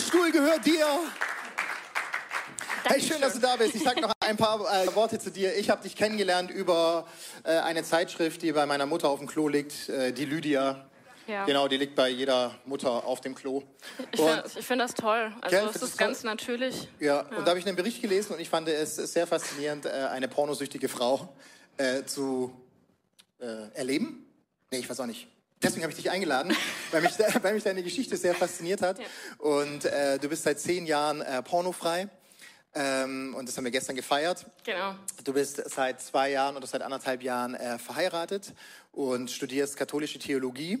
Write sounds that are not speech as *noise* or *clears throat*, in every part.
Stuhl gehört dir. Hey, schön, dass du da bist. Ich sage noch ein paar äh, Worte zu dir. Ich habe dich kennengelernt über äh, eine Zeitschrift, die bei meiner Mutter auf dem Klo liegt, äh, die Lydia. Ja. Genau, die liegt bei jeder Mutter auf dem Klo. Ich finde find das toll. Also gell, es ist ganz toll? natürlich. Ja, ja. und da habe ich einen Bericht gelesen und ich fand es sehr faszinierend, äh, eine pornosüchtige Frau äh, zu äh, erleben. Nee, ich weiß auch nicht. Deswegen habe ich dich eingeladen, *laughs* weil mich, weil mich deine Geschichte sehr fasziniert hat. Ja. Und äh, du bist seit zehn Jahren äh, pornofrei. Ähm, und das haben wir gestern gefeiert. Genau. Du bist seit zwei Jahren oder seit anderthalb Jahren äh, verheiratet und studierst katholische Theologie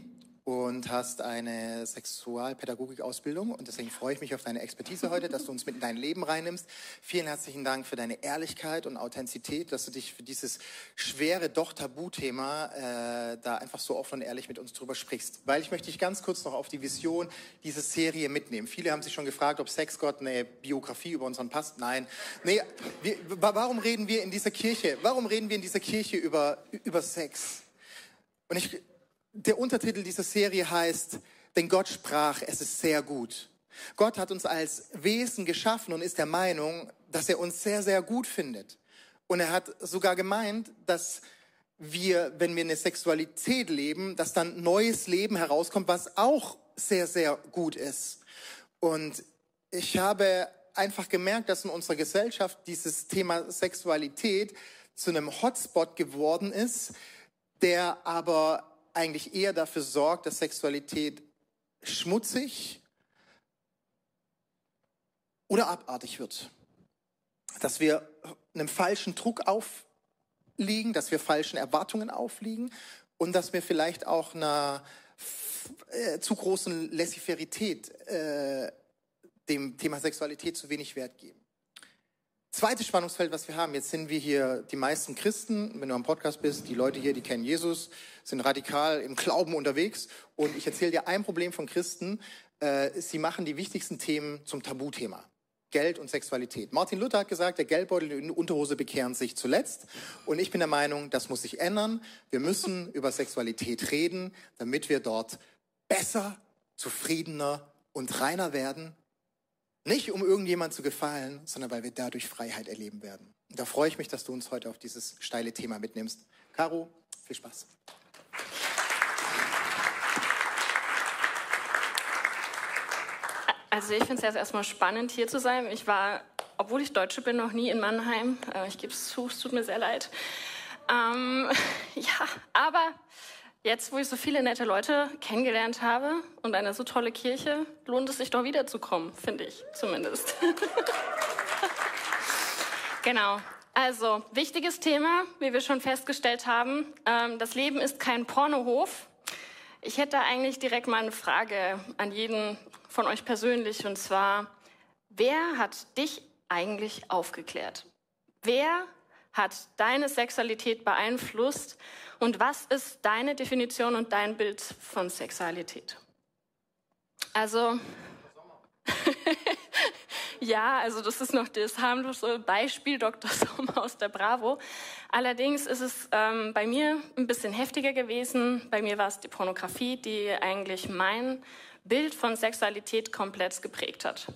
und hast eine Sexualpädagogik-Ausbildung. Und deswegen freue ich mich auf deine Expertise heute, dass du uns mit in dein Leben reinnimmst. Vielen herzlichen Dank für deine Ehrlichkeit und Authentizität, dass du dich für dieses schwere, doch Tabuthema äh, da einfach so offen und ehrlich mit uns drüber sprichst. Weil ich möchte dich ganz kurz noch auf die Vision dieser Serie mitnehmen. Viele haben sich schon gefragt, ob Sexgott eine Biografie über unseren passt. Nein. Nee, wir, warum reden wir in dieser Kirche? Warum reden wir in dieser Kirche über, über Sex? Und ich, der Untertitel dieser Serie heißt, denn Gott sprach, es ist sehr gut. Gott hat uns als Wesen geschaffen und ist der Meinung, dass er uns sehr, sehr gut findet. Und er hat sogar gemeint, dass wir, wenn wir eine Sexualität leben, dass dann neues Leben herauskommt, was auch sehr, sehr gut ist. Und ich habe einfach gemerkt, dass in unserer Gesellschaft dieses Thema Sexualität zu einem Hotspot geworden ist, der aber eigentlich eher dafür sorgt, dass Sexualität schmutzig oder abartig wird. Dass wir einem falschen Druck aufliegen, dass wir falschen Erwartungen aufliegen und dass wir vielleicht auch einer äh, zu großen Laissez-Fairität äh, dem Thema Sexualität zu wenig Wert geben. Zweites Spannungsfeld, was wir haben, jetzt sind wir hier die meisten Christen, wenn du am Podcast bist, die Leute hier, die kennen Jesus, sind radikal im Glauben unterwegs. Und ich erzähle dir ein Problem von Christen, äh, sie machen die wichtigsten Themen zum Tabuthema. Geld und Sexualität. Martin Luther hat gesagt, der Geldbeutel und die Unterhose bekehren sich zuletzt. Und ich bin der Meinung, das muss sich ändern. Wir müssen über Sexualität reden, damit wir dort besser, zufriedener und reiner werden nicht um irgendjemand zu gefallen, sondern weil wir dadurch Freiheit erleben werden. Und da freue ich mich, dass du uns heute auf dieses steile Thema mitnimmst. Caro, viel Spaß. Also ich finde es erstmal spannend, hier zu sein. Ich war, obwohl ich Deutsche bin, noch nie in Mannheim. Äh, ich gebe es zu, es tut mir sehr leid. Ähm, *laughs* ja, aber Jetzt, wo ich so viele nette Leute kennengelernt habe und eine so tolle Kirche, lohnt es sich doch wiederzukommen, finde ich zumindest. *laughs* genau. Also, wichtiges Thema, wie wir schon festgestellt haben. Ähm, das Leben ist kein Pornohof. Ich hätte eigentlich direkt mal eine Frage an jeden von euch persönlich, und zwar, wer hat dich eigentlich aufgeklärt? Wer hat deine Sexualität beeinflusst und was ist deine Definition und dein Bild von Sexualität? Also, *laughs* ja, also das ist noch das harmlose Beispiel Dr. Sommer aus der Bravo. Allerdings ist es ähm, bei mir ein bisschen heftiger gewesen. Bei mir war es die Pornografie, die eigentlich mein Bild von Sexualität komplett geprägt hat.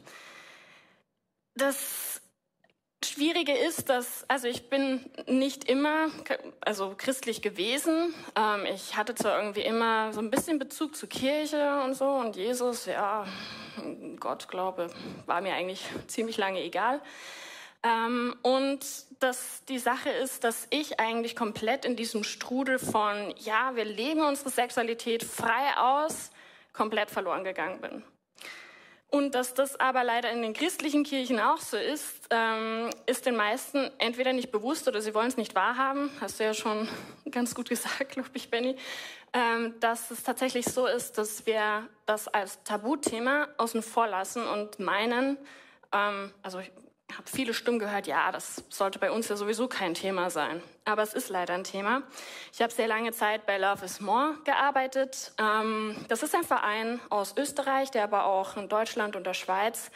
Das Schwierige ist, dass, also ich bin nicht immer, also christlich gewesen. Ähm, ich hatte zwar irgendwie immer so ein bisschen Bezug zur Kirche und so und Jesus, ja, Gott glaube, war mir eigentlich ziemlich lange egal. Ähm, und dass die Sache ist, dass ich eigentlich komplett in diesem Strudel von, ja, wir leben unsere Sexualität frei aus, komplett verloren gegangen bin. Und dass das aber leider in den christlichen Kirchen auch so ist, ähm, ist den meisten entweder nicht bewusst oder sie wollen es nicht wahrhaben. Hast du ja schon *laughs* ganz gut gesagt, glaube ich, Benny, ähm, dass es tatsächlich so ist, dass wir das als Tabuthema außen vor lassen und meinen, ähm, also habe viele Stimmen gehört, ja, das sollte bei uns ja sowieso kein Thema sein. Aber es ist leider ein Thema. Ich habe sehr lange Zeit bei Love is More gearbeitet. Ähm, das ist ein Verein aus Österreich, der aber auch in Deutschland und der Schweiz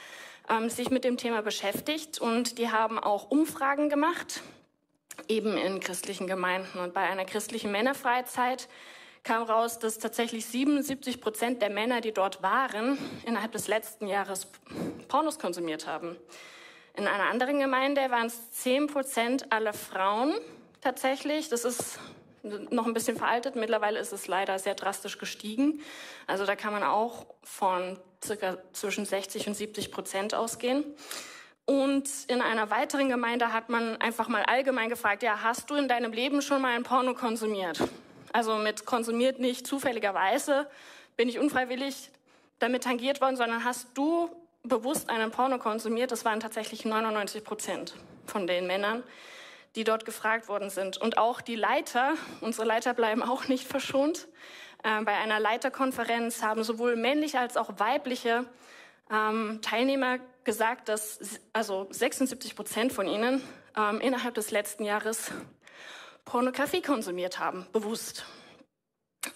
ähm, sich mit dem Thema beschäftigt. Und die haben auch Umfragen gemacht, eben in christlichen Gemeinden. Und bei einer christlichen Männerfreizeit kam raus, dass tatsächlich 77 Prozent der Männer, die dort waren, innerhalb des letzten Jahres Pornos konsumiert haben. In einer anderen Gemeinde waren es 10 Prozent aller Frauen tatsächlich. Das ist noch ein bisschen veraltet. Mittlerweile ist es leider sehr drastisch gestiegen. Also da kann man auch von circa zwischen 60 und 70 Prozent ausgehen. Und in einer weiteren Gemeinde hat man einfach mal allgemein gefragt, ja, hast du in deinem Leben schon mal ein Porno konsumiert? Also mit konsumiert nicht zufälligerweise, bin ich unfreiwillig damit tangiert worden, sondern hast du bewusst einen Porno konsumiert? Das waren tatsächlich 99 Prozent von den Männern, die dort gefragt worden sind. Und auch die Leiter, unsere Leiter bleiben auch nicht verschont. Äh, bei einer Leiterkonferenz haben sowohl männliche als auch weibliche ähm, Teilnehmer gesagt, dass also 76 Prozent von ihnen ähm, innerhalb des letzten Jahres Pornografie konsumiert haben, bewusst.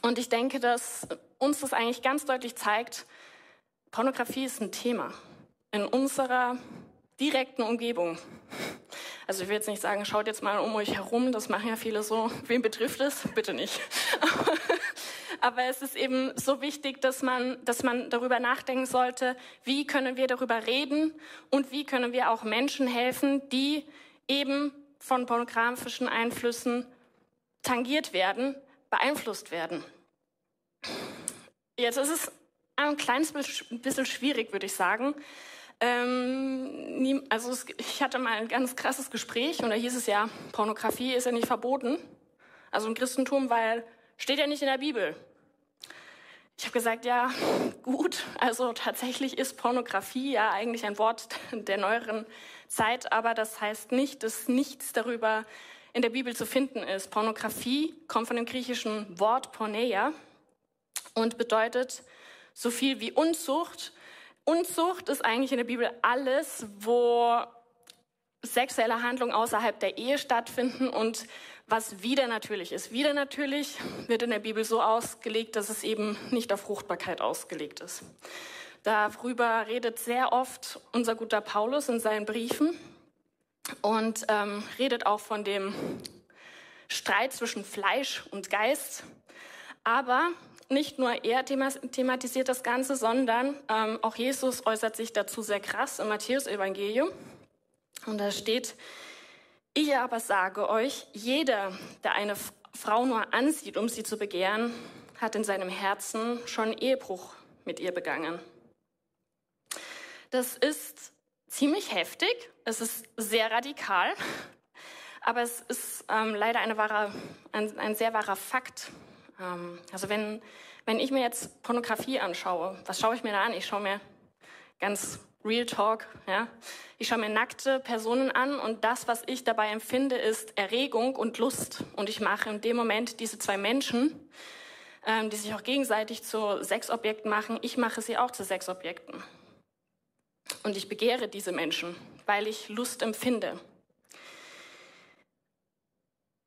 Und ich denke, dass uns das eigentlich ganz deutlich zeigt, Pornografie ist ein Thema in unserer direkten Umgebung. Also ich will jetzt nicht sagen, schaut jetzt mal um euch herum, das machen ja viele so. Wen betrifft es? Bitte nicht. *laughs* Aber es ist eben so wichtig, dass man, dass man darüber nachdenken sollte, wie können wir darüber reden und wie können wir auch Menschen helfen, die eben von pornografischen Einflüssen tangiert werden, beeinflusst werden. Jetzt ist es ein kleines bisschen schwierig, würde ich sagen. Ähm, also ich hatte mal ein ganz krasses Gespräch und da hieß es ja, Pornografie ist ja nicht verboten. Also im Christentum, weil steht ja nicht in der Bibel. Ich habe gesagt, ja, *laughs* gut, also tatsächlich ist Pornografie ja eigentlich ein Wort *laughs* der neueren Zeit, aber das heißt nicht, dass nichts darüber in der Bibel zu finden ist. Pornografie kommt von dem griechischen Wort Porneia und bedeutet so viel wie Unzucht. Unzucht ist eigentlich in der Bibel alles, wo sexuelle Handlungen außerhalb der Ehe stattfinden und was wieder natürlich ist. Wieder natürlich wird in der Bibel so ausgelegt, dass es eben nicht auf Fruchtbarkeit ausgelegt ist. Darüber redet sehr oft unser guter Paulus in seinen Briefen und ähm, redet auch von dem Streit zwischen Fleisch und Geist. Aber nicht nur er thematisiert das Ganze, sondern ähm, auch Jesus äußert sich dazu sehr krass im Matthäus-Evangelium. Und da steht, ich aber sage euch, jeder, der eine Frau nur ansieht, um sie zu begehren, hat in seinem Herzen schon Ehebruch mit ihr begangen. Das ist ziemlich heftig, es ist sehr radikal, aber es ist ähm, leider wahre, ein, ein, sehr wahrer Fakt. Ähm, also wenn, wenn ich mir jetzt Pornografie anschaue, was schaue ich mir da an? Ich schaue mir ganz Real Talk, ja. Ich schaue mir nackte Personen an und das, was ich dabei empfinde, ist Erregung und Lust. Und ich mache in dem Moment diese zwei Menschen, ähm, die sich auch gegenseitig zu Sexobjekten machen, ich mache sie auch zu Sexobjekten. Und ich begehre diese Menschen, weil ich Lust empfinde.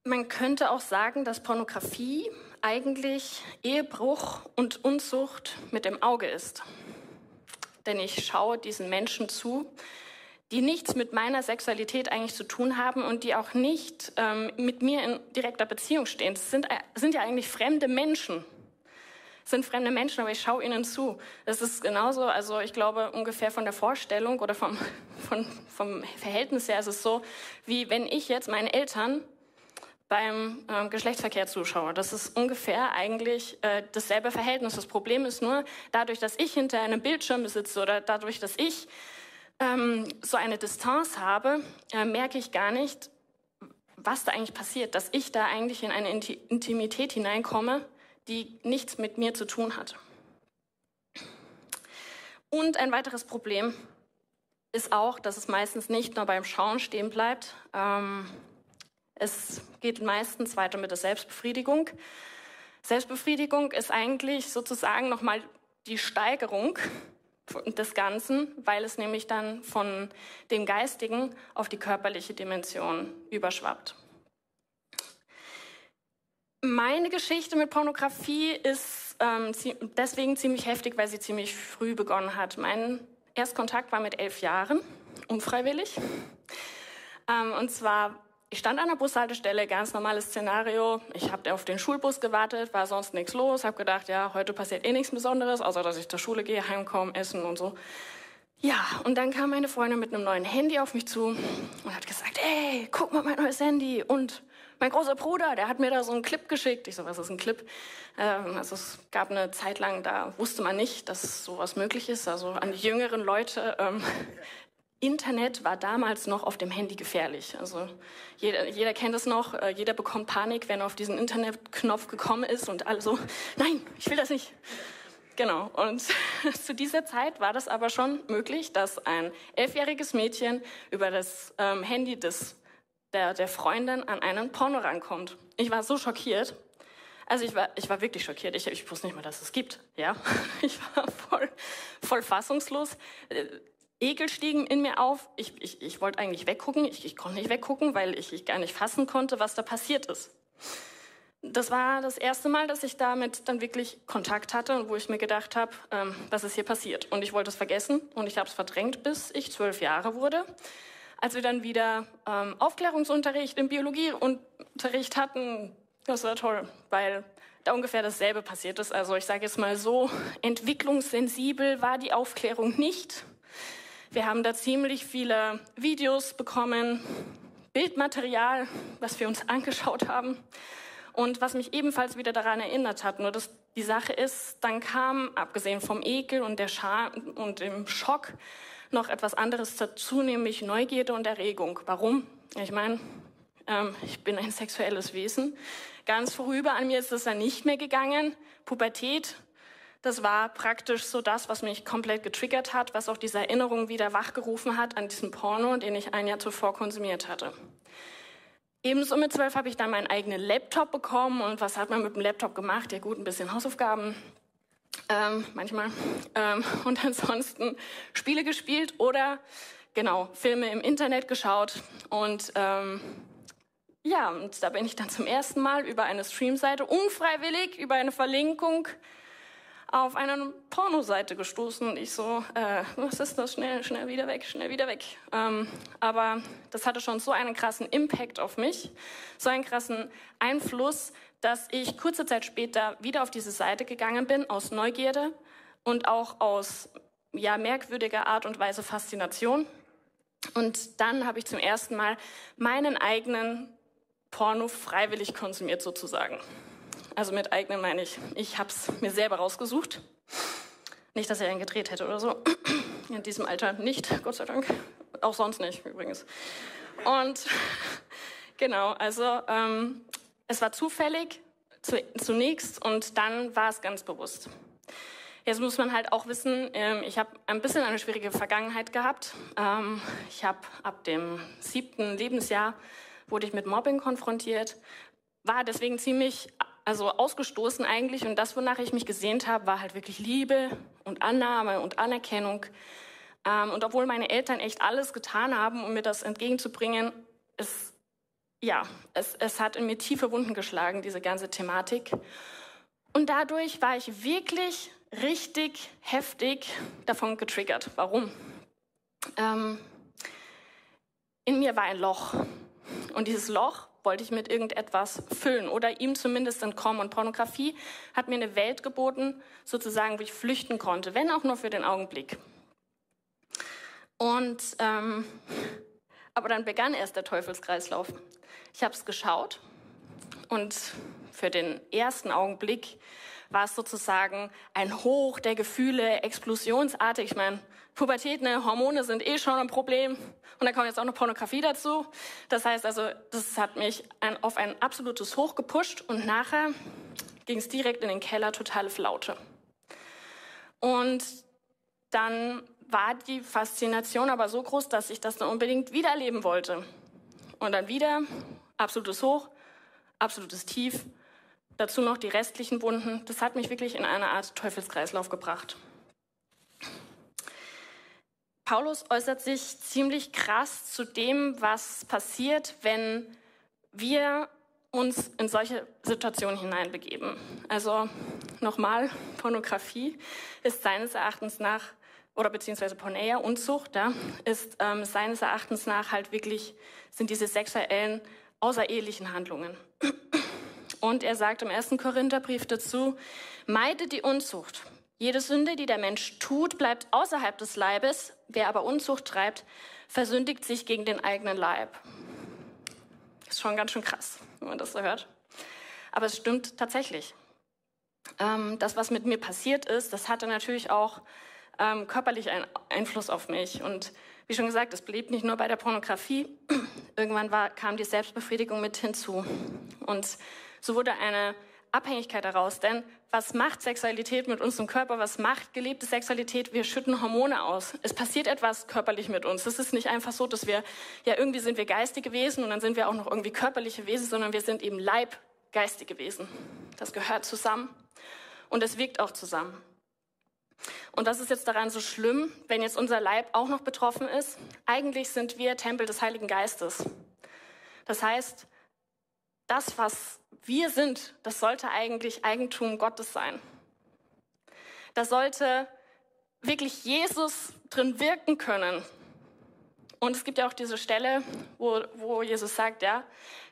Man könnte auch sagen, dass Pornografie eigentlich Ehebruch und Unzucht mit dem Auge ist. Denn ich schaue diesen Menschen zu, die nichts mit meiner Sexualität eigentlich zu tun haben und die auch nicht ähm, mit mir in direkter Beziehung stehen. Es sind, äh, sind ja eigentlich fremde Menschen sind fremde Menschen, aber ich schaue ihnen zu. Das ist genauso, also ich glaube ungefähr von der Vorstellung oder vom, *laughs* von, vom Verhältnis her ist es so, wie wenn ich jetzt meinen Eltern beim ähm, Geschlechtsverkehr zuschaue. Das ist ungefähr eigentlich äh, dasselbe Verhältnis. Das Problem ist nur, dadurch, dass ich hinter einem Bildschirm sitze oder dadurch, dass ich ähm, so eine Distanz habe, äh, merke ich gar nicht, was da eigentlich passiert, dass ich da eigentlich in eine Intimität hineinkomme, die nichts mit mir zu tun hat. Und ein weiteres Problem ist auch, dass es meistens nicht nur beim Schauen stehen bleibt. Ähm, es geht meistens weiter mit der Selbstbefriedigung. Selbstbefriedigung ist eigentlich sozusagen nochmal die Steigerung des Ganzen, weil es nämlich dann von dem Geistigen auf die körperliche Dimension überschwappt. Meine Geschichte mit Pornografie ist ähm, deswegen ziemlich heftig, weil sie ziemlich früh begonnen hat. Mein Erstkontakt war mit elf Jahren, unfreiwillig. Ähm, und zwar, ich stand an der Bushaltestelle, ganz normales Szenario. Ich habe auf den Schulbus gewartet, war sonst nichts los, habe gedacht, ja, heute passiert eh nichts Besonderes, außer dass ich zur Schule gehe, heimkomme, essen und so. Ja, und dann kam meine Freundin mit einem neuen Handy auf mich zu und hat gesagt, ey, guck mal mein neues Handy. Und mein großer Bruder, der hat mir da so einen Clip geschickt. Ich so, was ist ein Clip? Ähm, also es gab eine Zeit lang, da wusste man nicht, dass sowas möglich ist. Also an die jüngeren Leute, ähm, Internet war damals noch auf dem Handy gefährlich. Also jeder, jeder kennt es noch, äh, jeder bekommt Panik, wenn er auf diesen Internetknopf gekommen ist und alle so, nein, ich will das nicht. Genau, und *laughs* zu dieser Zeit war das aber schon möglich, dass ein elfjähriges Mädchen über das ähm, Handy des, der, der Freundin an einen Porno rankommt. Ich war so schockiert. Also ich war, ich war wirklich schockiert. Ich, ich wusste nicht mal, dass es gibt. Ja, *laughs* ich war voll, voll fassungslos. Ekel stiegen in mir auf. Ich, ich, ich wollte eigentlich weggucken. Ich, ich konnte nicht weggucken, weil ich, ich gar nicht fassen konnte, was da passiert ist. Das war das erste Mal, dass ich damit dann wirklich Kontakt hatte und wo ich mir gedacht habe, ähm, was ist hier passiert. Und ich wollte es vergessen und ich habe es verdrängt, bis ich zwölf Jahre wurde. Als wir dann wieder ähm, Aufklärungsunterricht im Biologieunterricht hatten, das war toll, weil da ungefähr dasselbe passiert ist. Also ich sage jetzt mal so, entwicklungssensibel war die Aufklärung nicht. Wir haben da ziemlich viele Videos bekommen, Bildmaterial, was wir uns angeschaut haben. Und was mich ebenfalls wieder daran erinnert hat, nur dass die Sache ist, dann kam, abgesehen vom Ekel und der Scham und dem Schock, noch etwas anderes dazu, nämlich Neugierde und Erregung. Warum? Ich meine, ähm, ich bin ein sexuelles Wesen. Ganz vorüber an mir ist es dann nicht mehr gegangen. Pubertät, das war praktisch so das, was mich komplett getriggert hat, was auch diese Erinnerung wieder wachgerufen hat an diesen Porno, den ich ein Jahr zuvor konsumiert hatte. Ebenso mit zwölf habe ich dann meinen eigenen Laptop bekommen. Und was hat man mit dem Laptop gemacht? Ja gut, ein bisschen Hausaufgaben, ähm, manchmal. Ähm, *laughs* und ansonsten Spiele gespielt oder genau Filme im Internet geschaut. Und ähm, ja, und da bin ich dann zum ersten Mal über eine Streamseite unfreiwillig über eine Verlinkung auf eine Pornoseite gestoßen und ich so, äh, was ist das? Schnell, schnell wieder weg, schnell wieder weg. Ähm, aber das hatte schon so einen krassen Impact auf mich, so einen krassen Einfluss, dass ich kurze Zeit später wieder auf diese Seite gegangen bin, aus Neugierde und auch aus ja, merkwürdiger Art und Weise Faszination. Und dann habe ich zum ersten Mal meinen eigenen Porno freiwillig konsumiert sozusagen. Also mit eigenen meine ich, ich habe es mir selber rausgesucht. Nicht, dass er ihn gedreht hätte oder so. *clears throat* In diesem Alter nicht, Gott sei Dank. Auch sonst nicht übrigens. Und *laughs* genau, also ähm, es war zufällig zu, zunächst und dann war es ganz bewusst. Jetzt muss man halt auch wissen, ähm, ich habe ein bisschen eine schwierige Vergangenheit gehabt. Ähm, ich habe ab dem siebten Lebensjahr wurde ich mit Mobbing konfrontiert, war deswegen ziemlich also ausgestoßen eigentlich. Und das, wonach ich mich gesehnt habe, war halt wirklich Liebe und Annahme und Anerkennung. Ähm, und obwohl meine Eltern echt alles getan haben, um mir das entgegenzubringen, es, ja, es, es hat in mir tiefe Wunden geschlagen, diese ganze Thematik. Und dadurch war ich wirklich richtig heftig davon getriggert. Warum? Ähm, in mir war ein Loch. Und dieses Loch wollte ich mit irgendetwas füllen oder ihm zumindest entkommen. Und Pornografie hat mir eine Welt geboten, sozusagen, wo ich flüchten konnte, wenn auch nur für den Augenblick. Und ähm, aber dann begann erst der Teufelskreislauf. Ich habe es geschaut und für den ersten Augenblick war es sozusagen ein Hoch der Gefühle, explosionsartig. Ich meine, Pubertät, ne, Hormone sind eh schon ein Problem. Und dann kommt jetzt auch noch Pornografie dazu. Das heißt also, das hat mich ein, auf ein absolutes Hoch gepusht und nachher ging es direkt in den Keller, totale Flaute. Und dann war die Faszination aber so groß, dass ich das dann unbedingt wieder erleben wollte. Und dann wieder absolutes Hoch, absolutes Tief, dazu noch die restlichen Wunden. Das hat mich wirklich in eine Art Teufelskreislauf gebracht. Paulus äußert sich ziemlich krass zu dem, was passiert, wenn wir uns in solche Situationen hineinbegeben. Also nochmal, Pornografie ist seines Erachtens nach, oder beziehungsweise Porneia, Unzucht, ja, ist ähm, seines Erachtens nach halt wirklich, sind diese sexuellen außerehelichen Handlungen. Und er sagt im ersten Korintherbrief dazu, meide die Unzucht. Jede Sünde, die der Mensch tut, bleibt außerhalb des Leibes. Wer aber Unzucht treibt, versündigt sich gegen den eigenen Leib. Ist schon ganz schön krass, wenn man das so hört. Aber es stimmt tatsächlich. Ähm, das, was mit mir passiert ist, das hatte natürlich auch ähm, körperlich einen Einfluss auf mich. Und wie schon gesagt, es blieb nicht nur bei der Pornografie. *clears throat* Irgendwann war, kam die Selbstbefriedigung mit hinzu. Und so wurde eine Abhängigkeit daraus. Denn was macht Sexualität mit unserem Körper? Was macht gelebte Sexualität? Wir schütten Hormone aus. Es passiert etwas körperlich mit uns. Es ist nicht einfach so, dass wir, ja, irgendwie sind wir geistige Wesen und dann sind wir auch noch irgendwie körperliche Wesen, sondern wir sind eben leibgeistige Wesen. Das gehört zusammen und es wirkt auch zusammen. Und was ist jetzt daran so schlimm, wenn jetzt unser Leib auch noch betroffen ist? Eigentlich sind wir Tempel des Heiligen Geistes. Das heißt, das, was wir sind, das sollte eigentlich Eigentum Gottes sein. Da sollte wirklich Jesus drin wirken können. Und es gibt ja auch diese Stelle, wo, wo Jesus sagt, ja,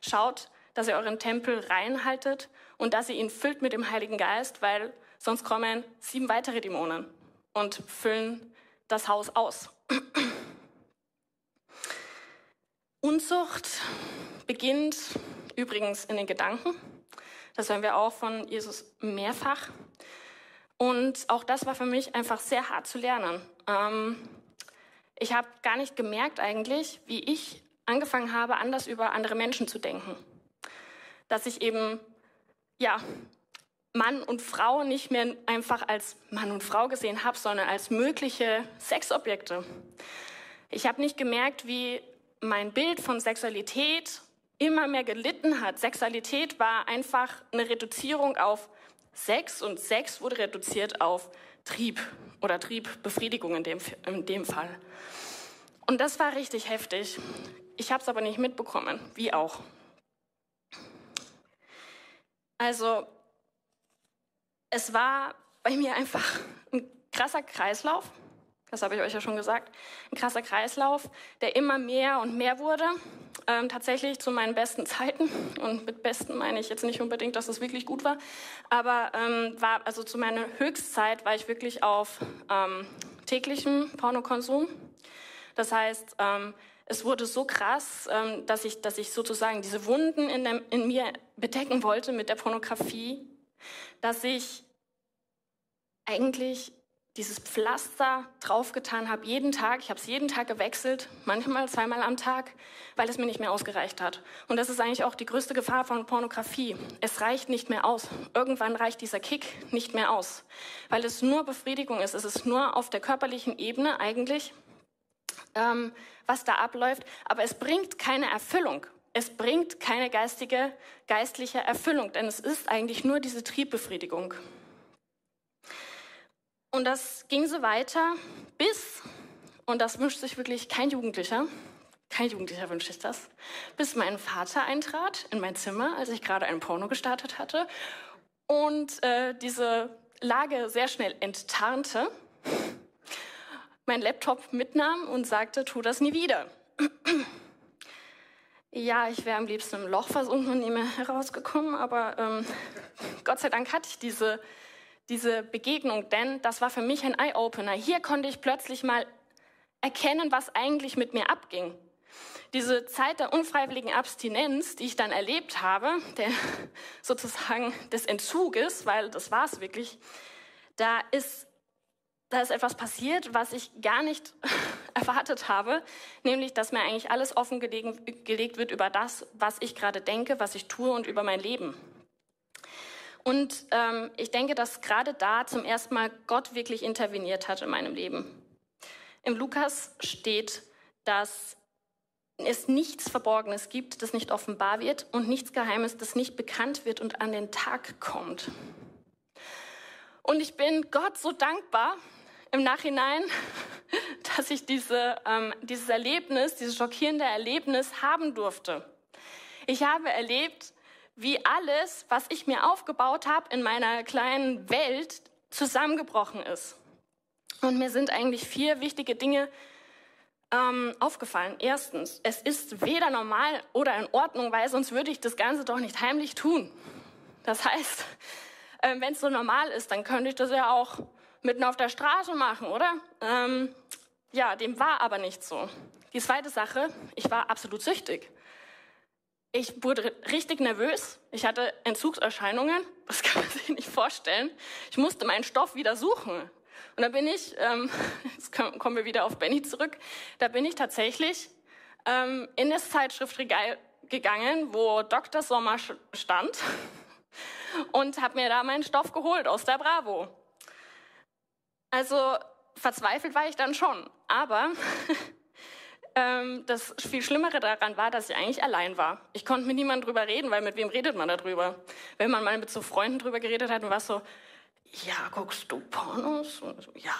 schaut, dass ihr euren Tempel reinhaltet und dass ihr ihn füllt mit dem Heiligen Geist, weil sonst kommen sieben weitere Dämonen und füllen das Haus aus. *clears throat* Unzucht beginnt übrigens in den Gedanken. Das hören wir auch von Jesus mehrfach. Und auch das war für mich einfach sehr hart zu lernen. Ähm, ich habe gar nicht gemerkt eigentlich, wie ich angefangen habe, anders über andere Menschen zu denken. Dass ich eben, ja, Mann und Frau nicht mehr einfach als Mann und Frau gesehen habe, sondern als mögliche Sexobjekte. Ich habe nicht gemerkt, wie mein Bild von Sexualität immer mehr gelitten hat. Sexualität war einfach eine Reduzierung auf Sex und Sex wurde reduziert auf Trieb oder Triebbefriedigung in dem, in dem Fall. Und das war richtig heftig. Ich habe es aber nicht mitbekommen, wie auch. Also es war bei mir einfach ein krasser Kreislauf. Das habe ich euch ja schon gesagt. Ein krasser Kreislauf, der immer mehr und mehr wurde ähm, tatsächlich zu meinen besten Zeiten. Und mit besten meine ich jetzt nicht unbedingt, dass es wirklich gut war, aber ähm, war also zu meiner Höchstzeit war ich wirklich auf ähm, täglichem Pornokonsum. Das heißt, ähm, es wurde so krass, ähm, dass ich, dass ich sozusagen diese Wunden in, dem, in mir bedecken wollte mit der Pornografie, dass ich eigentlich dieses Pflaster draufgetan habe, jeden Tag. Ich habe es jeden Tag gewechselt, manchmal zweimal am Tag, weil es mir nicht mehr ausgereicht hat. Und das ist eigentlich auch die größte Gefahr von Pornografie. Es reicht nicht mehr aus. Irgendwann reicht dieser Kick nicht mehr aus, weil es nur Befriedigung ist. Es ist nur auf der körperlichen Ebene eigentlich, ähm, was da abläuft. Aber es bringt keine Erfüllung. Es bringt keine geistige, geistliche Erfüllung, denn es ist eigentlich nur diese Triebbefriedigung. Und das ging so weiter bis, und das wünscht sich wirklich kein Jugendlicher, kein Jugendlicher wünscht sich das, bis mein Vater eintrat in mein Zimmer, als ich gerade ein Porno gestartet hatte und äh, diese Lage sehr schnell enttarnte, mein Laptop mitnahm und sagte, tu das nie wieder. ja, ich wäre am liebsten im Loch versunken und nie mehr herausgekommen, aber ähm, Gott sei Dank hatte ich diese diese Begegnung, denn das war für mich ein Eye-Opener. Hier konnte ich plötzlich mal erkennen, was eigentlich mit mir abging. Diese Zeit der unfreiwilligen Abstinenz, die ich dann erlebt habe, der *laughs* sozusagen des Entzuges, weil das war es wirklich, da ist, da ist etwas passiert, was ich gar nicht *laughs* erwartet habe, nämlich, dass mir eigentlich alles offengelegt wird über das, was ich gerade denke, was ich tue und über mein Leben. Und ähm, ich denke, dass gerade da zum ersten Mal Gott wirklich interveniert hat in meinem Leben. Im Lukas steht, dass es nichts Verborgenes gibt, das nicht offenbar wird und nichts Geheimes, das nicht bekannt wird und an den Tag kommt. Und ich bin Gott so dankbar im Nachhinein, *laughs* dass ich diese, ähm, dieses Erlebnis, dieses schockierende Erlebnis haben durfte. Ich habe erlebt, wie alles, was ich mir aufgebaut habe in meiner kleinen Welt, zusammengebrochen ist. Und mir sind eigentlich vier wichtige Dinge ähm, aufgefallen. Erstens, es ist weder normal oder in Ordnung, weil sonst würde ich das Ganze doch nicht heimlich tun. Das heißt, *laughs* äh, wenn es so normal ist, dann könnte ich das ja auch mitten auf der Straße machen, oder? Ähm, ja, dem war aber nicht so. Die zweite Sache, ich war absolut süchtig. Ich wurde richtig nervös. Ich hatte Entzugserscheinungen. Das *laughs* kann man sich nicht vorstellen. Ich musste meinen Stoff wieder suchen. Und da bin ich, ähm, *laughs* jetzt kommen wir wieder auf Benny zurück, da bin ich tatsächlich ähm, in das Zeitschriftregal gegangen, wo Dr. Sommer stand *laughs* und habe mir da meinen Stoff geholt aus der Bravo. Also verzweifelt war ich dann schon, aber ähm, das viel Schlimmere daran war, dass ich eigentlich allein war. Ich konnte mit niemandem drüber reden, weil mit wem redet man darüber? Wenn man mal mit so Freunden drüber geredet hat, dann war es so, ja, guckst du Pornos? So, ja,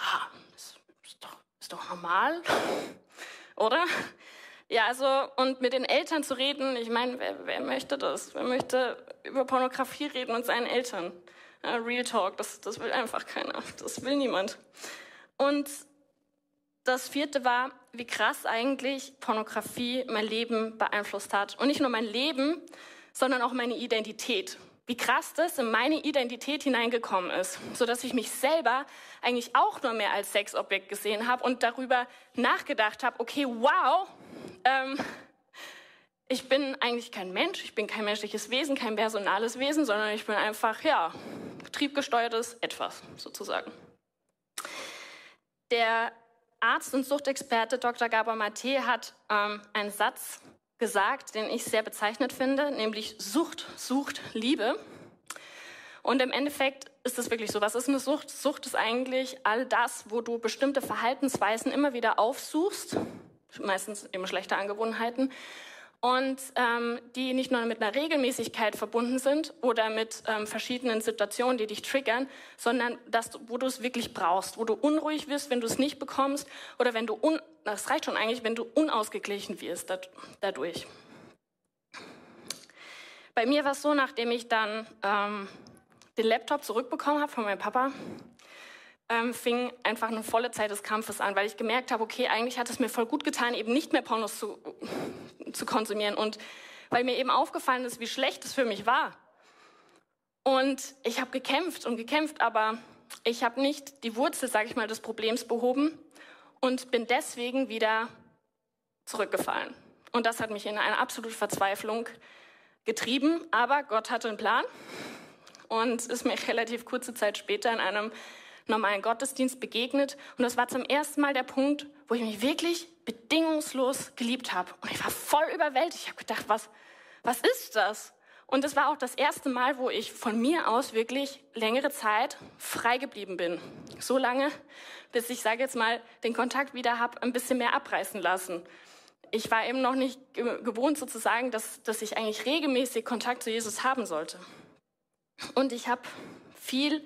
ist, ist, doch, ist doch normal, oder? Ja, also, und mit den Eltern zu reden, ich meine, wer, wer, möchte das? Wer möchte über Pornografie reden mit seinen Eltern? Ja, Real Talk, das, das will einfach keiner. Das will niemand. Und das vierte war, wie krass eigentlich Pornografie mein Leben beeinflusst hat. Und nicht nur mein Leben, sondern auch meine Identität. Wie krass das in meine Identität hineingekommen ist, so dass ich mich selber eigentlich auch nur mehr als Sexobjekt gesehen habe und darüber nachgedacht habe, okay, wow, ähm, ich bin eigentlich kein Mensch, ich bin kein menschliches Wesen, kein personales Wesen, sondern ich bin einfach, ja, triebgesteuertes Etwas sozusagen. Der Arzt und Suchtexperte Dr. Gabor Mate hat ähm, einen Satz gesagt, den ich sehr bezeichnet finde, nämlich Sucht sucht Liebe. Und im Endeffekt ist es wirklich so. Was ist eine Sucht? Sucht ist eigentlich all das, wo du bestimmte Verhaltensweisen immer wieder aufsuchst, meistens eben schlechte Angewohnheiten, und ähm, die nicht nur mit einer Regelmäßigkeit verbunden sind oder mit ähm, verschiedenen Situationen, die dich triggern, sondern das, wo du es wirklich brauchst, wo du unruhig wirst, wenn du es nicht bekommst oder wenn du, un das reicht schon eigentlich, wenn du unausgeglichen wirst dadurch. Bei mir war es so, nachdem ich dann ähm, den Laptop zurückbekommen habe von meinem Papa, ähm, fing einfach eine volle Zeit des Kampfes an, weil ich gemerkt habe, okay, eigentlich hat es mir voll gut getan, eben nicht mehr Pornos zu, zu konsumieren und weil mir eben aufgefallen ist, wie schlecht es für mich war. Und ich habe gekämpft und gekämpft, aber ich habe nicht die Wurzel, sage ich mal, des Problems behoben und bin deswegen wieder zurückgefallen. Und das hat mich in eine absolute Verzweiflung getrieben, aber Gott hatte einen Plan und ist mir *laughs* relativ kurze Zeit später in einem normalen Gottesdienst begegnet. Und das war zum ersten Mal der Punkt, wo ich mich wirklich bedingungslos geliebt habe. Und ich war voll überwältigt. Ich habe gedacht, was, was ist das? Und das war auch das erste Mal, wo ich von mir aus wirklich längere Zeit frei geblieben bin. So lange, bis ich, sage jetzt mal, den Kontakt wieder habe, ein bisschen mehr abreißen lassen. Ich war eben noch nicht gewohnt sozusagen, dass, dass ich eigentlich regelmäßig Kontakt zu Jesus haben sollte. Und ich habe viel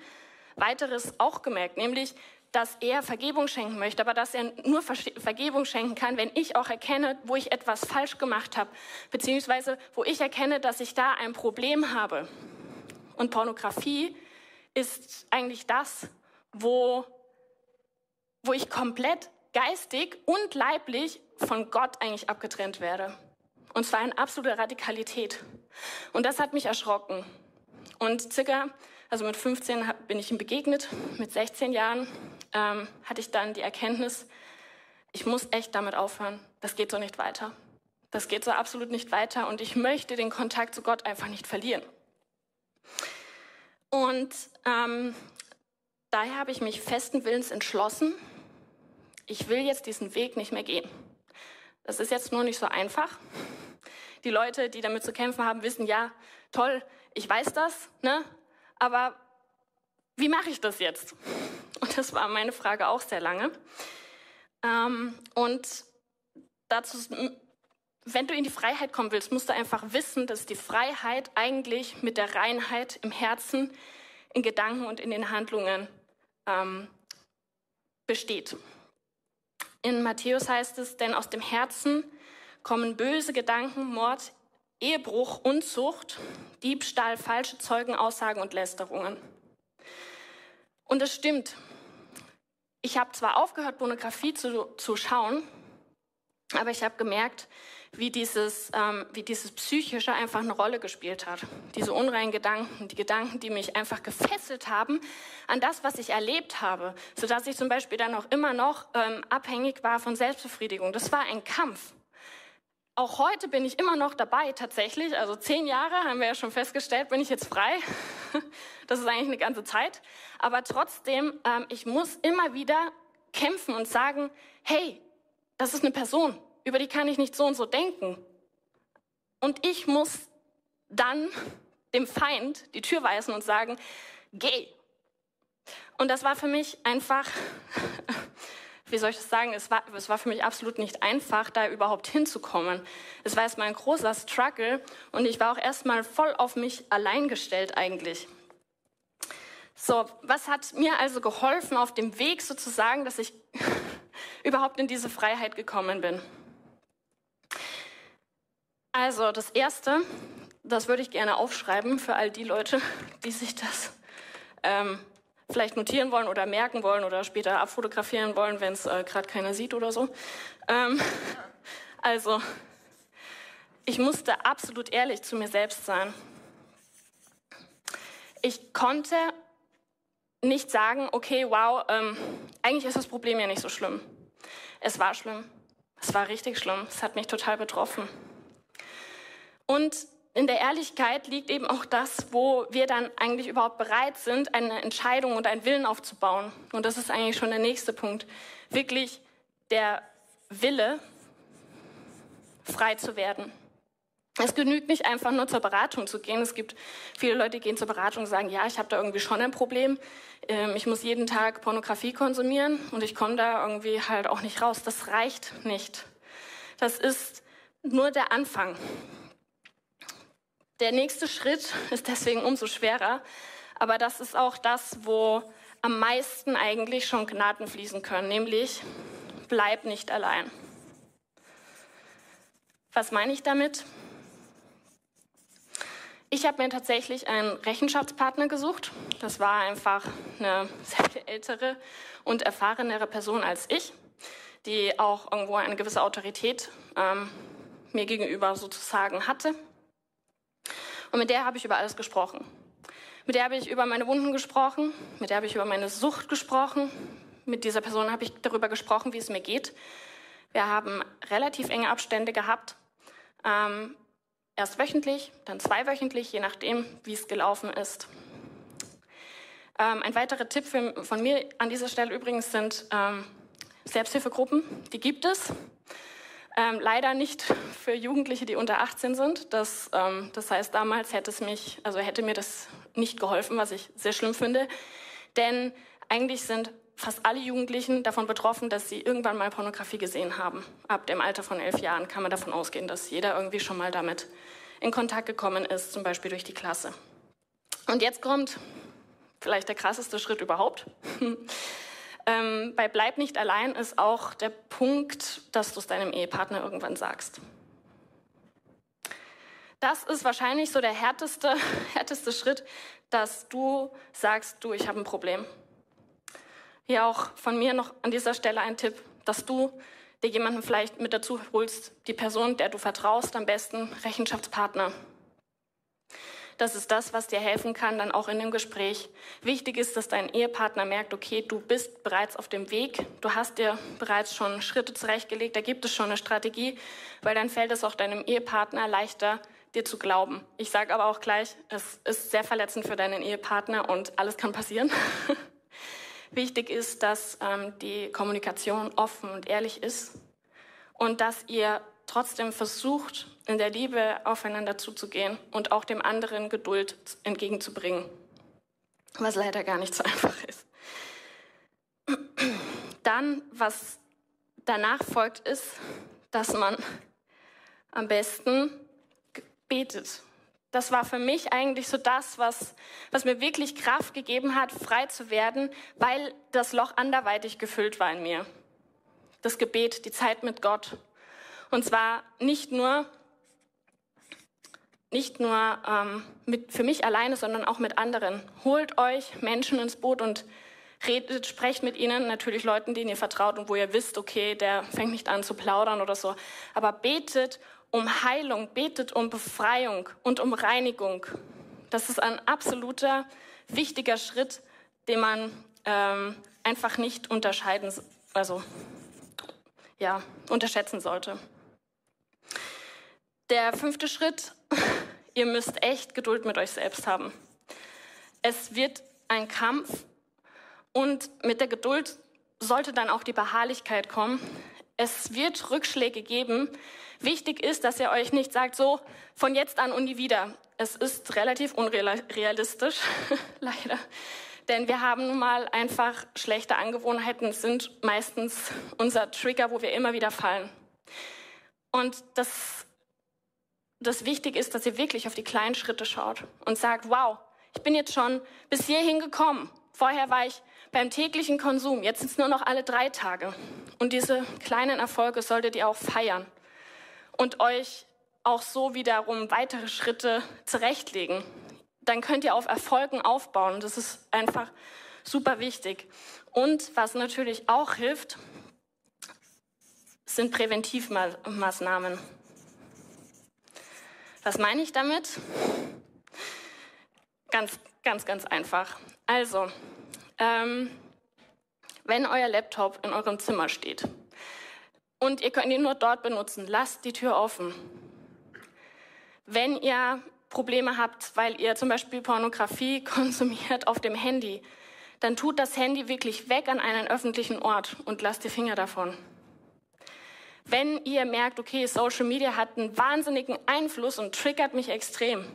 weiteres auch gemerkt, nämlich, dass er Vergebung schenken möchte, aber dass er nur Vergebung schenken kann, wenn ich auch erkenne, wo ich etwas falsch gemacht habe, beziehungsweise wo ich erkenne, dass ich da ein Problem habe. Und Pornografie ist eigentlich das, wo, wo ich komplett geistig und leiblich von Gott eigentlich abgetrennt werde. Und zwar in absoluter Radikalität. Und das hat mich erschrocken. Und circa also mit 15 bin ich ihm begegnet, mit 16 Jahren ähm, hatte ich dann die Erkenntnis, ich muss echt damit aufhören. Das geht so nicht weiter. Das geht so absolut nicht weiter und ich möchte den Kontakt zu Gott einfach nicht verlieren. Und ähm, daher habe ich mich festen Willens entschlossen, ich will jetzt diesen Weg nicht mehr gehen. Das ist jetzt nur nicht so einfach. Die Leute, die damit zu kämpfen haben, wissen, ja, toll, ich weiß das, ne? Aber wie mache ich das jetzt? Und das war meine Frage auch sehr lange. Ähm, und dazu, wenn du in die Freiheit kommen willst, musst du einfach wissen, dass die Freiheit eigentlich mit der Reinheit im Herzen, in Gedanken und in den Handlungen ähm, besteht. In Matthäus heißt es, denn aus dem Herzen kommen böse Gedanken, Mord, Ehebruch, Unzucht, Diebstahl, falsche Zeugenaussagen und Lästerungen. Und es stimmt. Ich habe zwar aufgehört, Pornografie zu, zu schauen, Aber ich habe gemerkt, wie dieses, ähm, wie dieses Psychische einfach eine Rolle gespielt hat. Diese unreinen Gedanken, die Gedanken, die mich einfach gefesselt haben an das, was ich erlebt habe, sodass ich zum Beispiel dann auch immer noch ähm, abhängig war von Selbstbefriedigung. Das war ein Kampf. Auch heute bin ich immer noch dabei, tatsächlich. Also zehn Jahre haben wir ja schon festgestellt, bin ich jetzt frei. *laughs* Das ist eigentlich eine ganze Zeit. Aber trotzdem, ähm, ich muss immer wieder kämpfen und sagen, hey, das ist eine Person über die kann ich nicht so und so denken. Und ich muss dann *laughs* dem Feind die Tür weisen und sagen, geh. Und das war für mich einfach, *laughs* wie soll ich das sagen, es war, es war für mich absolut nicht einfach, da überhaupt hinzukommen. Es war erstmal ein großer Struggle und ich war auch erstmal voll auf mich allein gestellt eigentlich. So, was hat mir also geholfen auf dem Weg sozusagen, dass ich *laughs* überhaupt in diese Freiheit gekommen bin? Also das Erste, das würde ich gerne aufschreiben für all die Leute, *laughs* die sich das ähm, vielleicht notieren wollen oder merken wollen oder später abfotografieren wollen, wenn es äh, gerade keiner sieht oder so. Ähm, *laughs* also, ich musste absolut ehrlich zu mir selbst sein. Ich konnte nicht sagen, okay, wow, ähm, eigentlich ist das Problem ja nicht so schlimm. Es war schlimm. Es war richtig schlimm. Es hat mich total betroffen. Und in der Ehrlichkeit liegt eben auch das, wo wir dann eigentlich überhaupt bereit sind, eine Entscheidung und einen Willen aufzubauen. Und das ist eigentlich schon der nächste Punkt. Wirklich der Wille, frei zu werden. Es genügt nicht einfach nur zur Beratung zu gehen. Es gibt viele Leute, die gehen zur Beratung und sagen, ja, ich habe da irgendwie schon ein Problem. Ähm, ich muss jeden Tag Pornografie konsumieren und ich komme da irgendwie halt auch nicht raus. Das reicht nicht. Das ist nur der Anfang. Der nächste Schritt *laughs* ist deswegen umso schwerer, aber das ist auch das, wo am meisten eigentlich schon Gnaden fließen können, nämlich bleib nicht allein. Was meine ich damit? Ich habe mir tatsächlich einen Rechenschaftspartner gesucht. Das war einfach eine sehr viel ältere und erfahrenere Person als ich, die auch irgendwo eine gewisse Autorität ähm, mir gegenüber sozusagen hatte. Und mit der habe ich über alles gesprochen. Mit der habe ich über meine Wunden gesprochen, mit der habe ich über meine Sucht gesprochen, mit dieser Person habe ich darüber gesprochen, wie es mir geht. Wir haben relativ enge Abstände gehabt, ähm, erst wöchentlich, dann zweiwöchentlich, je nachdem, wie es gelaufen ist. Ähm, ein weiterer Tipp für, von mir an dieser Stelle übrigens sind ähm, Selbsthilfegruppen. Die gibt es. Ähm, leider nicht für Jugendliche, die unter 18 sind. Das, ähm, das heißt, damals hätte es mich, also hätte mir das nicht geholfen, was ich sehr schlimm finde. Denn eigentlich sind fast alle Jugendlichen davon betroffen, dass sie irgendwann mal Pornografie gesehen haben. Ab dem Alter von elf Jahren kann man davon ausgehen, dass jeder irgendwie schon mal damit in Kontakt gekommen ist, zum Beispiel durch die Klasse. Und jetzt kommt vielleicht der krasseste Schritt überhaupt. *laughs* Bei Bleib nicht allein ist auch der Punkt, dass du es deinem Ehepartner irgendwann sagst. Das ist wahrscheinlich so der härteste, *laughs* härteste Schritt, dass du sagst, du, ich habe ein Problem. Hier auch von mir noch an dieser Stelle ein Tipp, dass du dir jemanden vielleicht mit dazu holst, die Person, der du vertraust, am besten Rechenschaftspartner. Das ist das, was dir helfen kann, dann auch in dem Gespräch. Wichtig ist, dass dein Ehepartner merkt, okay, du bist bereits auf dem Weg, du hast dir bereits schon Schritte zurechtgelegt, da gibt es schon eine Strategie, weil dann fällt es auch deinem Ehepartner leichter, dir zu glauben. Ich sage aber auch gleich, es ist sehr verletzend für deinen Ehepartner und alles kann passieren. *laughs* Wichtig ist, dass ähm, die Kommunikation offen und ehrlich ist und dass ihr trotzdem versucht, in der Liebe aufeinander zuzugehen und auch dem anderen Geduld entgegenzubringen, was leider gar nicht so *laughs* einfach ist. Dann, was danach folgt, ist, dass man am besten betet. Das war für mich eigentlich so das, was, was mir wirklich Kraft gegeben hat, frei zu werden, weil das Loch anderweitig gefüllt war in mir. Das Gebet, die Zeit mit Gott. Und zwar nicht nur, nicht nur ähm, mit, für mich alleine, sondern auch mit anderen. Holt euch Menschen ins Boot und redet, sprecht mit ihnen, natürlich Leuten, denen ihr vertraut und wo ihr wisst, okay, der fängt nicht an zu plaudern oder so. Aber betet um Heilung, betet um Befreiung und um Reinigung. Das ist ein absoluter wichtiger Schritt, den man ähm, einfach nicht unterscheiden, also ja, unterschätzen sollte. Der fünfte Schritt, *laughs* ihr müsst echt Geduld mit euch selbst haben. Es wird ein Kampf und mit der Geduld sollte dann auch die Beharrlichkeit kommen. Es wird Rückschläge geben. Wichtig ist, dass ihr euch nicht sagt, so von jetzt an und nie wieder. Es ist relativ unrealistisch, *laughs* leider. Denn wir haben nun mal einfach schlechte Angewohnheiten, sind meistens unser Trigger, wo wir immer wieder fallen. Und das, das Wichtige ist, dass ihr wirklich auf die kleinen Schritte schaut und sagt, wow, ich bin jetzt schon bis hierhin gekommen. Vorher war ich beim täglichen Konsum, jetzt sind es nur noch alle drei Tage. Und diese kleinen Erfolge solltet ihr auch feiern und euch auch so wiederum weitere Schritte zurechtlegen dann könnt ihr auf Erfolgen aufbauen. Das ist einfach super wichtig. Und was natürlich auch hilft, sind Präventivmaßnahmen. Was meine ich damit? Ganz, ganz, ganz einfach. Also, ähm, wenn euer Laptop in eurem Zimmer steht und ihr könnt ihn nur dort benutzen, lasst die Tür offen. Wenn ihr Probleme habt, weil ihr zum Beispiel Pornografie *laughs* konsumiert auf dem Handy, dann tut das Handy wirklich weg an einen öffentlichen Ort und lasst die Finger davon. Wenn ihr merkt, okay, Social Media hat einen wahnsinnigen Einfluss und triggert mich extrem,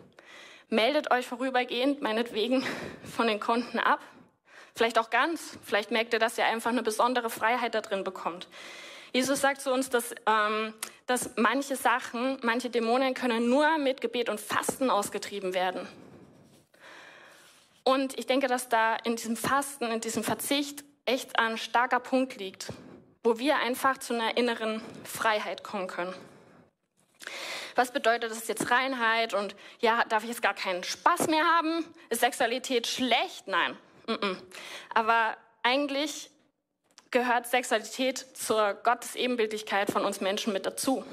meldet euch vorübergehend, meinetwegen, *laughs* von den Konten ab. Vielleicht auch ganz. Vielleicht merkt ihr, dass ihr einfach eine besondere Freiheit da drin bekommt. Jesus sagt zu uns, dass, ähm, dass manche Sachen, manche Dämonen können nur mit Gebet und Fasten ausgetrieben werden. Und ich denke, dass da in diesem Fasten, in diesem Verzicht echt ein starker Punkt liegt, wo wir einfach zu einer inneren Freiheit kommen können. Was bedeutet das jetzt Reinheit und ja, darf ich jetzt gar keinen Spaß mehr haben? Ist Sexualität schlecht? Nein. Mm -mm. Aber eigentlich gehört Sexualität zur Gottesebenbildlichkeit von uns Menschen mit dazu.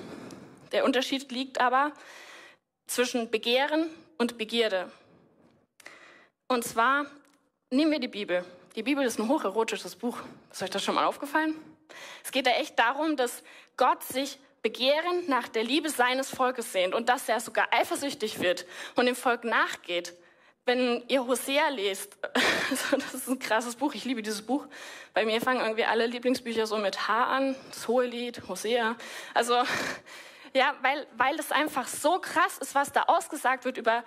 Der Unterschied liegt aber zwischen Begehren und Begierde. Und zwar nehmen wir die Bibel. Die Bibel ist ein hocherotisches Buch. Ist euch das schon mal aufgefallen? Es geht da echt darum, dass Gott sich Begehren nach der Liebe seines Volkes sehnt und dass er sogar eifersüchtig wird und dem Volk nachgeht wenn ihr Hosea lest, *laughs* also das ist ein krasses Buch, ich liebe dieses Buch. Bei mir fangen irgendwie alle Lieblingsbücher so mit H an, das hohe Lied, Hosea. Also, *laughs* ja, weil, weil es einfach so krass ist, was da ausgesagt wird über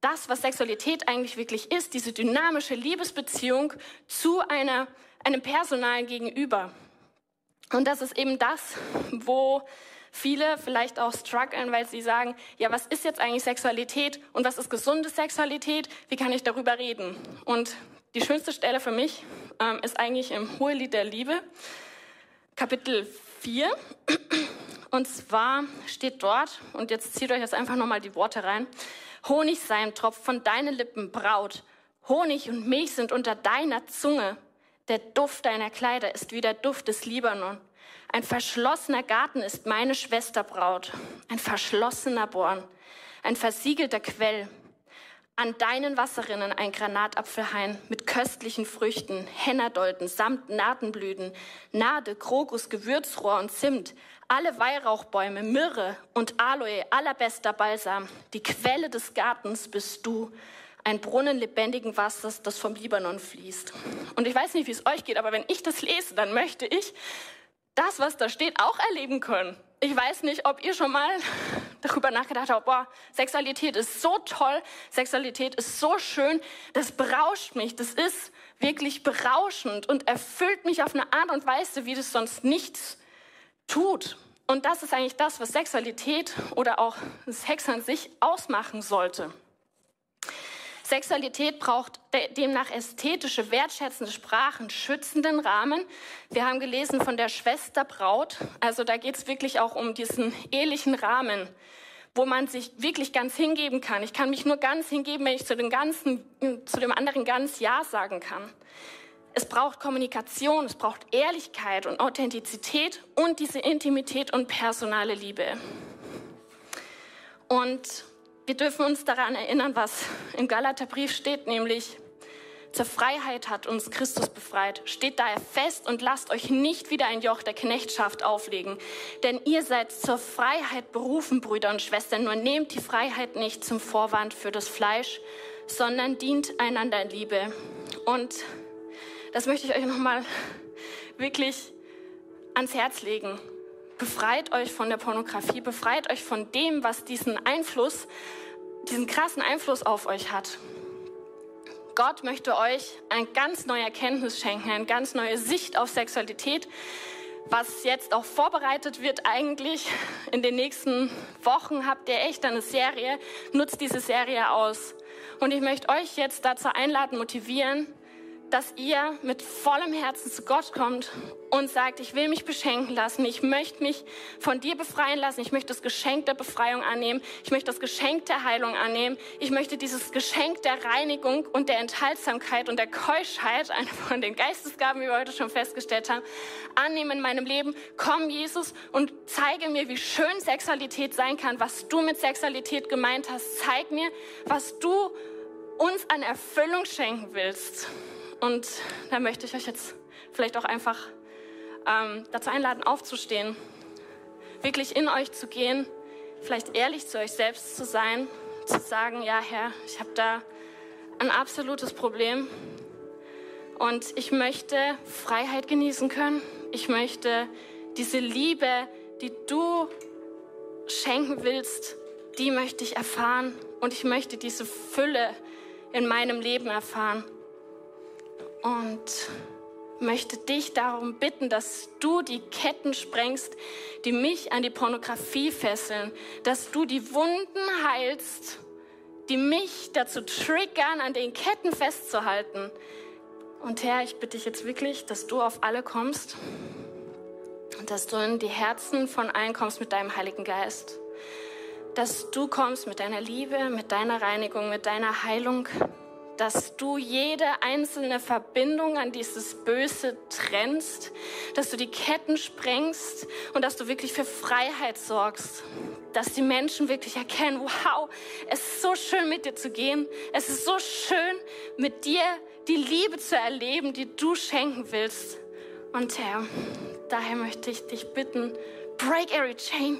das, was Sexualität eigentlich wirklich ist, diese dynamische Liebesbeziehung zu einer, einem personalen Gegenüber. Und das ist eben das, wo viele vielleicht auch strugglen, weil sie sagen, ja, was ist jetzt eigentlich Sexualität und was ist gesunde Sexualität? Wie kann ich darüber reden? Und die schönste Stelle für mich ähm, ist eigentlich im Hohelied der Liebe, Kapitel 4. Und zwar steht dort, und jetzt zieht euch jetzt einfach nochmal die Worte rein, Honig sei ein Tropf von deinen Lippen, Braut. Honig und Milch sind unter deiner Zunge. Der Duft deiner Kleider ist wie der Duft des Libanon. Ein verschlossener Garten ist meine Schwesterbraut, ein verschlossener Born, ein versiegelter Quell. An deinen Wasserrinnen ein Granatapfelhain mit köstlichen Früchten, Hennerdolden samt Nadenblüten, Nade, Krokus, Gewürzrohr und Zimt, alle Weihrauchbäume, Myrrhe und Aloe, allerbester Balsam. Die Quelle des Gartens bist du, ein Brunnen lebendigen Wassers, das vom Libanon fließt. Und ich weiß nicht, wie es euch geht, aber wenn ich das lese, dann möchte ich, das, was da steht, auch erleben können. Ich weiß nicht, ob ihr schon mal *laughs* darüber nachgedacht habt, boah, Sexualität ist so toll, Sexualität ist so schön, das berauscht mich, das ist wirklich berauschend und erfüllt mich auf eine Art und Weise, wie das sonst nichts tut. Und das ist eigentlich das, was Sexualität oder auch Sex an sich ausmachen sollte. Sexualität braucht demnach ästhetische, wertschätzende Sprachen, schützenden Rahmen. Wir haben gelesen von der Schwester Braut. Also da geht es wirklich auch um diesen ehelichen Rahmen, wo man sich wirklich ganz hingeben kann. Ich kann mich nur ganz hingeben, wenn ich zu dem, ganzen, zu dem anderen ganz Ja sagen kann. Es braucht Kommunikation, es braucht Ehrlichkeit und Authentizität und diese Intimität und personale Liebe. Und wir dürfen uns daran erinnern, was im Galaterbrief steht, nämlich zur Freiheit hat uns Christus befreit. Steht daher fest und lasst euch nicht wieder ein Joch der Knechtschaft auflegen. Denn ihr seid zur Freiheit berufen, Brüder und Schwestern. Nur nehmt die Freiheit nicht zum Vorwand für das Fleisch, sondern dient einander in Liebe. Und das möchte ich euch nochmal wirklich ans Herz legen. Befreit euch von der Pornografie, befreit euch von dem, was diesen Einfluss, diesen krassen Einfluss auf euch hat. Gott möchte euch eine ganz neue Erkenntnis schenken, eine ganz neue Sicht auf Sexualität, was jetzt auch vorbereitet wird eigentlich. In den nächsten Wochen habt ihr echt eine Serie. Nutzt diese Serie aus. Und ich möchte euch jetzt dazu einladen, motivieren, dass ihr mit vollem Herzen zu Gott kommt und sagt, ich will mich beschenken lassen, ich möchte mich von dir befreien lassen, ich möchte das Geschenk der Befreiung annehmen, ich möchte das Geschenk der Heilung annehmen, ich möchte dieses Geschenk der Reinigung und der Enthaltsamkeit und der Keuschheit, eine von den Geistesgaben, wie wir heute schon festgestellt haben, annehmen in meinem Leben. Komm, Jesus, und zeige mir, wie schön Sexualität sein kann, was du mit Sexualität gemeint hast. Zeig mir, was du uns an Erfüllung schenken willst. Und da möchte ich euch jetzt vielleicht auch einfach ähm, dazu einladen, aufzustehen, wirklich in euch zu gehen, vielleicht ehrlich zu euch selbst zu sein, zu sagen, ja Herr, ich habe da ein absolutes Problem und ich möchte Freiheit genießen können. Ich möchte diese Liebe, die du schenken willst, die möchte ich erfahren und ich möchte diese Fülle in meinem Leben erfahren und möchte dich darum bitten, dass du die Ketten sprengst, die mich an die Pornografie fesseln, dass du die Wunden heilst, die mich dazu triggern, an den Ketten festzuhalten. Und Herr, ich bitte dich jetzt wirklich, dass du auf alle kommst und dass du in die Herzen von allen kommst mit deinem Heiligen Geist. Dass du kommst mit deiner Liebe, mit deiner Reinigung, mit deiner Heilung, dass du jede einzelne Verbindung an dieses Böse trennst, dass du die Ketten sprengst und dass du wirklich für Freiheit sorgst, dass die Menschen wirklich erkennen, wow, es ist so schön mit dir zu gehen, es ist so schön mit dir die Liebe zu erleben, die du schenken willst. Und Herr, daher möchte ich dich bitten, break every chain,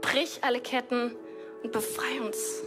brich alle Ketten und befreie uns.